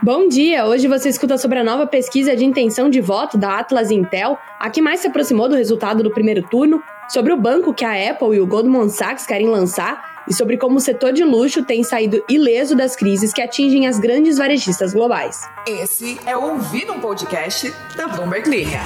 Bom dia! Hoje você escuta sobre a nova pesquisa de intenção de voto da Atlas Intel, a que mais se aproximou do resultado do primeiro turno, sobre o banco que a Apple e o Goldman Sachs querem lançar e sobre como o setor de luxo tem saído ileso das crises que atingem as grandes varejistas globais. Esse é o Ouvir um Podcast da Bloomberg Linha.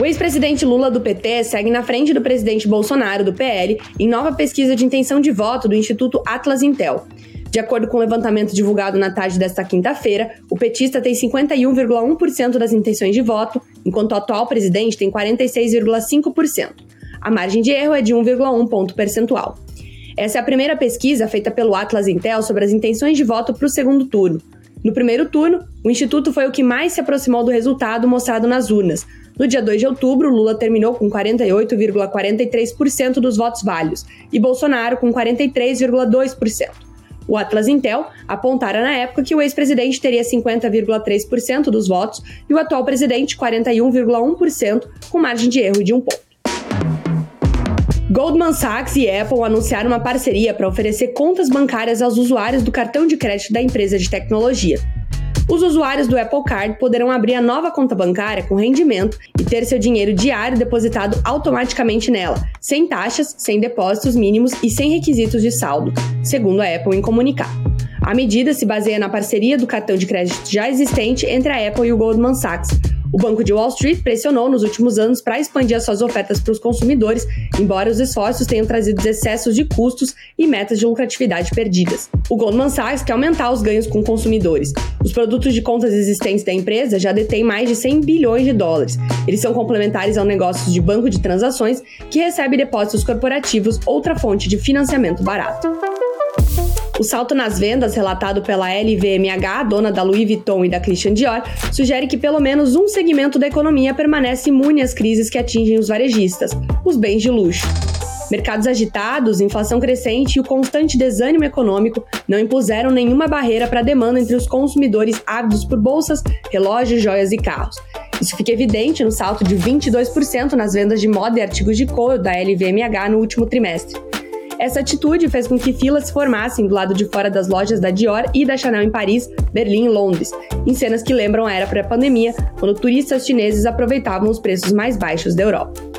O ex-presidente Lula do PT segue na frente do presidente Bolsonaro do PL em nova pesquisa de intenção de voto do Instituto Atlas Intel. De acordo com o levantamento divulgado na tarde desta quinta-feira, o petista tem 51,1% das intenções de voto, enquanto o atual presidente tem 46,5%. A margem de erro é de 1,1 ponto percentual. Essa é a primeira pesquisa feita pelo Atlas Intel sobre as intenções de voto para o segundo turno. No primeiro turno, o Instituto foi o que mais se aproximou do resultado mostrado nas urnas, no dia 2 de outubro, Lula terminou com 48,43% dos votos válidos e Bolsonaro com 43,2%. O Atlas Intel apontara na época que o ex-presidente teria 50,3% dos votos e o atual presidente 41,1%, com margem de erro de um ponto. Goldman Sachs e Apple anunciaram uma parceria para oferecer contas bancárias aos usuários do cartão de crédito da empresa de tecnologia. Os usuários do Apple Card poderão abrir a nova conta bancária com rendimento e ter seu dinheiro diário depositado automaticamente nela, sem taxas, sem depósitos mínimos e sem requisitos de saldo, segundo a Apple em comunicado. A medida se baseia na parceria do cartão de crédito já existente entre a Apple e o Goldman Sachs, o Banco de Wall Street pressionou nos últimos anos para expandir as suas ofertas para os consumidores, embora os esforços tenham trazido excessos de custos e metas de lucratividade perdidas. O Goldman Sachs quer aumentar os ganhos com consumidores. Os produtos de contas existentes da empresa já detêm mais de 100 bilhões de dólares. Eles são complementares ao negócio de banco de transações, que recebe depósitos corporativos, outra fonte de financiamento barato. O salto nas vendas relatado pela LVMH, dona da Louis Vuitton e da Christian Dior, sugere que pelo menos um segmento da economia permanece imune às crises que atingem os varejistas, os bens de luxo. Mercados agitados, inflação crescente e o constante desânimo econômico não impuseram nenhuma barreira para a demanda entre os consumidores ávidos por bolsas, relógios, joias e carros. Isso fica evidente no salto de 22% nas vendas de moda e artigos de couro da LVMH no último trimestre. Essa atitude fez com que filas se formassem do lado de fora das lojas da Dior e da Chanel em Paris, Berlim e Londres, em cenas que lembram a era pré-pandemia, quando turistas chineses aproveitavam os preços mais baixos da Europa.